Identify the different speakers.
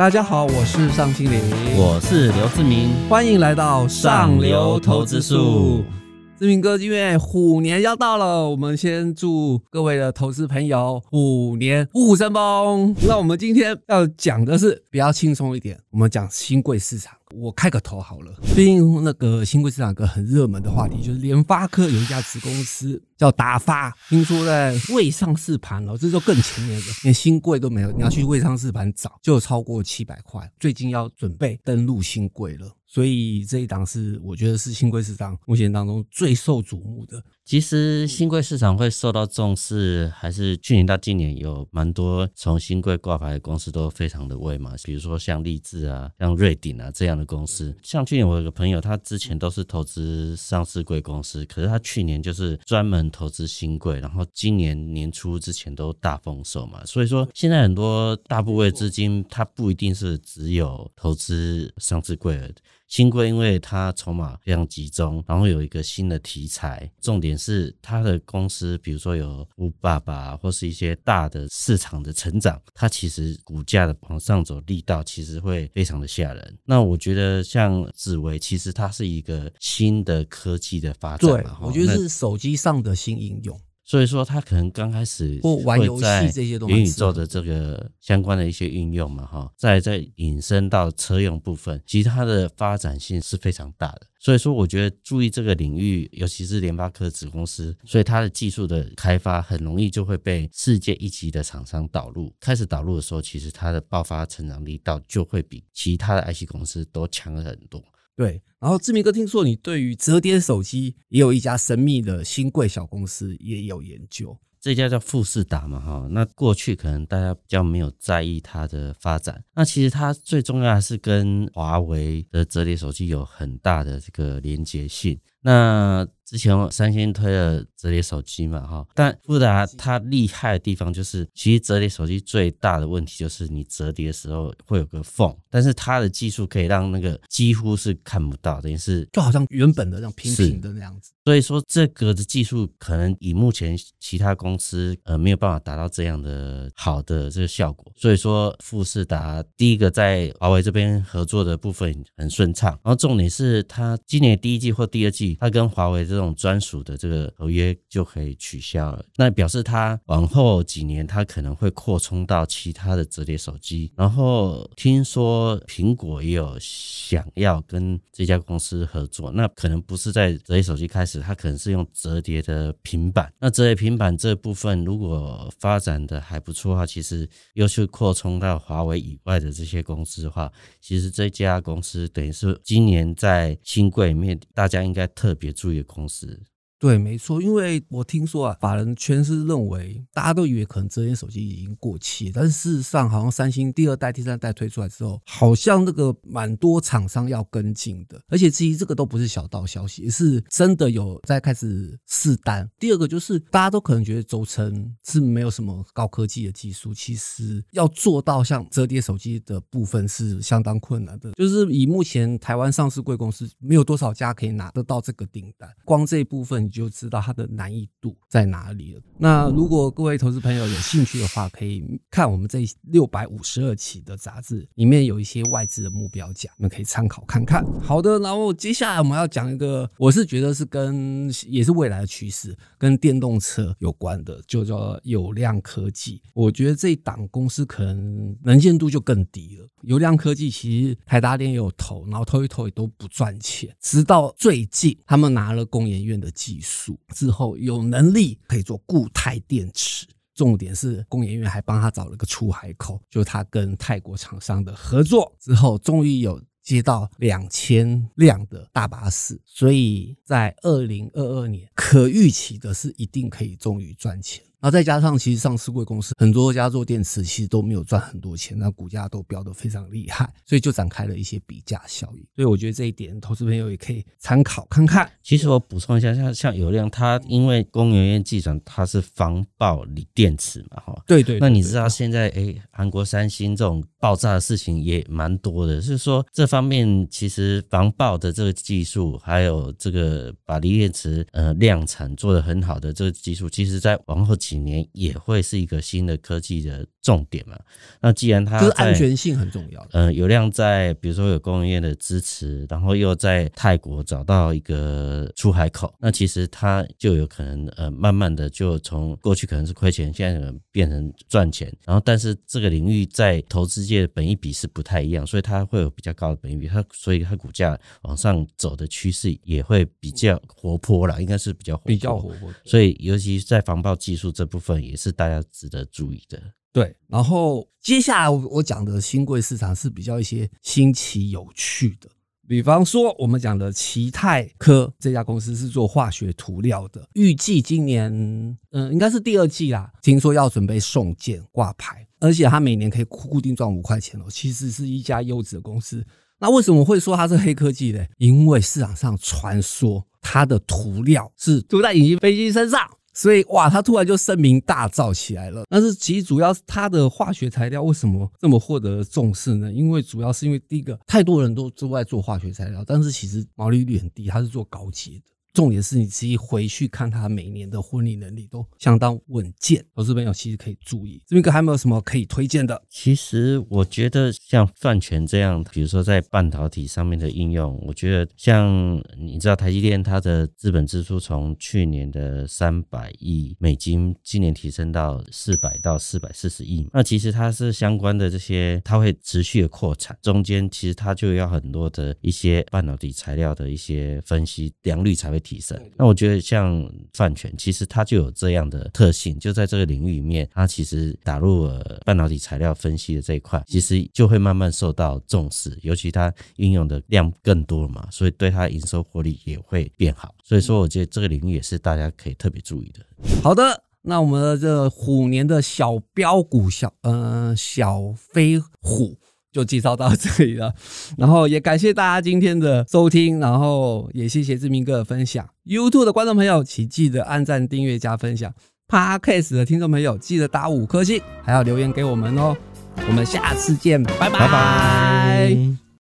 Speaker 1: 大家好，我是尚清林，
Speaker 2: 我是刘志明，
Speaker 1: 欢迎来到上流投资术。志明哥，因为虎年要到了，我们先祝各位的投资朋友虎年虎虎生风。那我们今天要讲的是比较轻松一点，我们讲新贵市场。我开个头好了，最近那个新贵市场有个很热门的话题，就是联发科有一家子公司叫达发，听说在未上市盘了，这就更前面的，连新贵都没有，你要去未上市盘找，就超过七百块，最近要准备登陆新贵了。所以这一档是我觉得是新贵市场目前当中最受瞩目的。
Speaker 2: 其实新贵市场会受到重视，还是去年到今年有蛮多从新贵挂牌的公司都非常的位嘛，比如说像立志啊、像瑞鼎啊这样的公司。像去年我有个朋友，他之前都是投资上市贵公司，可是他去年就是专门投资新贵，然后今年年初之前都大丰收嘛。所以说现在很多大部位资金，它不一定是只有投资上市贵的。新贵因为它筹码非常集中，然后有一个新的题材，重点是它的公司，比如说有五爸爸或是一些大的市场的成长，它其实股价的往上走力道其实会非常的吓人。那我觉得像紫薇，其实它是一个新的科技的发展，
Speaker 1: 对，我觉得是手机上的新应用。
Speaker 2: 所以说，它可能刚开始
Speaker 1: 或玩游戏这些东西，
Speaker 2: 元宇宙的这个相关的一些运用嘛，哈，再再引申到车用部分，其实它的发展性是非常大的。所以说，我觉得注意这个领域，尤其是联发科子公司，所以它的技术的开发很容易就会被世界一级的厂商导入。开始导入的时候，其实它的爆发成长力道就会比其他的 IC 公司都强很多。
Speaker 1: 对，然后志明哥听说你对于折叠手机也有一家神秘的新贵小公司也有研究，
Speaker 2: 这家叫富士达嘛，哈，那过去可能大家比较没有在意它的发展，那其实它最重要的是跟华为的折叠手机有很大的这个连接性，那。之前三星推了折叠手机嘛，哈，但富达它厉害的地方就是，其实折叠手机最大的问题就是你折叠的时候会有个缝，但是它的技术可以让那个几乎是看不到，等于是
Speaker 1: 就好像原本的那种平平的那样子。
Speaker 2: 所以说这个的技术可能以目前其他公司呃没有办法达到这样的好的这个效果。所以说富士达第一个在华为这边合作的部分很顺畅，然后重点是它今年第一季或第二季，它跟华为这种专属的这个合约就可以取消了，那表示它往后几年它可能会扩充到其他的折叠手机。然后听说苹果也有想要跟这家公司合作，那可能不是在折叠手机开始，它可能是用折叠的平板。那折叠平板这部分如果发展的还不错的话，其实又去扩充到华为以外的这些公司的话，其实这家公司等于是今年在新贵里面大家应该特别注意的公司。
Speaker 1: 对，没错，因为我听说啊，法人圈是认为，大家都以为可能折叠手机已经过期，但是事实上，好像三星第二代、第三代推出来之后，好像那个蛮多厂商要跟进的，而且其实这个都不是小道消息，是真的有在开始试单。第二个就是大家都可能觉得轴承是没有什么高科技的技术，其实要做到像折叠手机的部分是相当困难的，就是以目前台湾上市贵公司没有多少家可以拿得到这个订单，光这一部分。就知道它的难易度在哪里了。那如果各位投资朋友有兴趣的话，可以看我们这六百五十二期的杂志，里面有一些外资的目标价，你们可以参考看看。好的，然后接下来我们要讲一个，我是觉得是跟也是未来的趋势，跟电动车有关的，就叫有量科技。我觉得这一档公司可能能见度就更低了。有量科技其实台达电也有投，然后投一投也都不赚钱，直到最近他们拿了工研院的技技。术之后有能力可以做固态电池，重点是工研院还帮他找了个出海口，就他跟泰国厂商的合作之后，终于有接到两千辆的大巴士，所以在二零二二年可预期的是一定可以终于赚钱。然后再加上，其实上市贵公司很多家做电池，其实都没有赚很多钱，那股价都飙得非常厉害，所以就展开了一些比价效应。所以我觉得这一点，投资朋友也可以参考看看。
Speaker 2: 其实我补充一下，像像有量，它因为工研院计算它是防爆锂电池嘛，哈，
Speaker 1: 对对。
Speaker 2: 那你知道现在哎，韩国三星这种爆炸的事情也蛮多的，是说这方面其实防爆的这个技术，还有这个把锂电池呃量产做得很好的这个技术，其实在往后。几年也会是一个新的科技的重点嘛。那既然它
Speaker 1: 就是安全性很重要。
Speaker 2: 嗯，有量在，比如说有工业的支持，然后又在泰国找到一个出海口，那其实它就有可能呃，慢慢的就从过去可能是亏钱，现在可能变成赚钱。然后，但是这个领域在投资界本益比是不太一样，所以它会有比较高的本益比，它所以它股价往上走的趋势也会比较活泼啦，应该是比较
Speaker 1: 比较活泼。
Speaker 2: 所以，尤其是在防爆技术这部分，也是大家值得注意的。
Speaker 1: 对，然后接下来我我讲的新贵市场是比较一些新奇有趣的，比方说我们讲的奇泰科这家公司是做化学涂料的，预计今年嗯应该是第二季啦，听说要准备送件挂牌，而且它每年可以固定赚五块钱哦，其实是一家优质的公司。那为什么会说它是黑科技呢？因为市场上传说它的涂料是涂在隐形飞机身上。所以哇，他突然就声名大噪起来了。但是其实主要是他的化学材料为什么这么获得重视呢？因为主要是因为第一个，太多人都都在做化学材料，但是其实毛利率很低，他是做高阶的。重点是你自己回去看他每年的婚礼能力都相当稳健，投资朋友其实可以注意。这边哥还没有什么可以推荐的？
Speaker 2: 其实我觉得像泛权这样，比如说在半导体上面的应用，我觉得像你知道台积电它的资本支出从去年的三百亿美金，今年提升到四百到四百四十亿，那其实它是相关的这些，它会持续的扩产，中间其实它就要很多的一些半导体材料的一些分析良率才会。提升，那我觉得像泛权，其实它就有这样的特性，就在这个领域里面，它其实打入了半导体材料分析的这一块，其实就会慢慢受到重视，尤其它应用的量更多了嘛，所以对它营收获利也会变好。所以说，我觉得这个领域也是大家可以特别注意的。
Speaker 1: 好的，那我们的这虎年的小标股小，呃，小飞虎。就介绍到这里了，然后也感谢大家今天的收听，然后也谢谢志明哥的分享。YouTube 的观众朋友，请记得按赞、订阅、加分享。Podcast 的听众朋友，记得打五颗星，还要留言给我们哦。我们下次见，拜拜。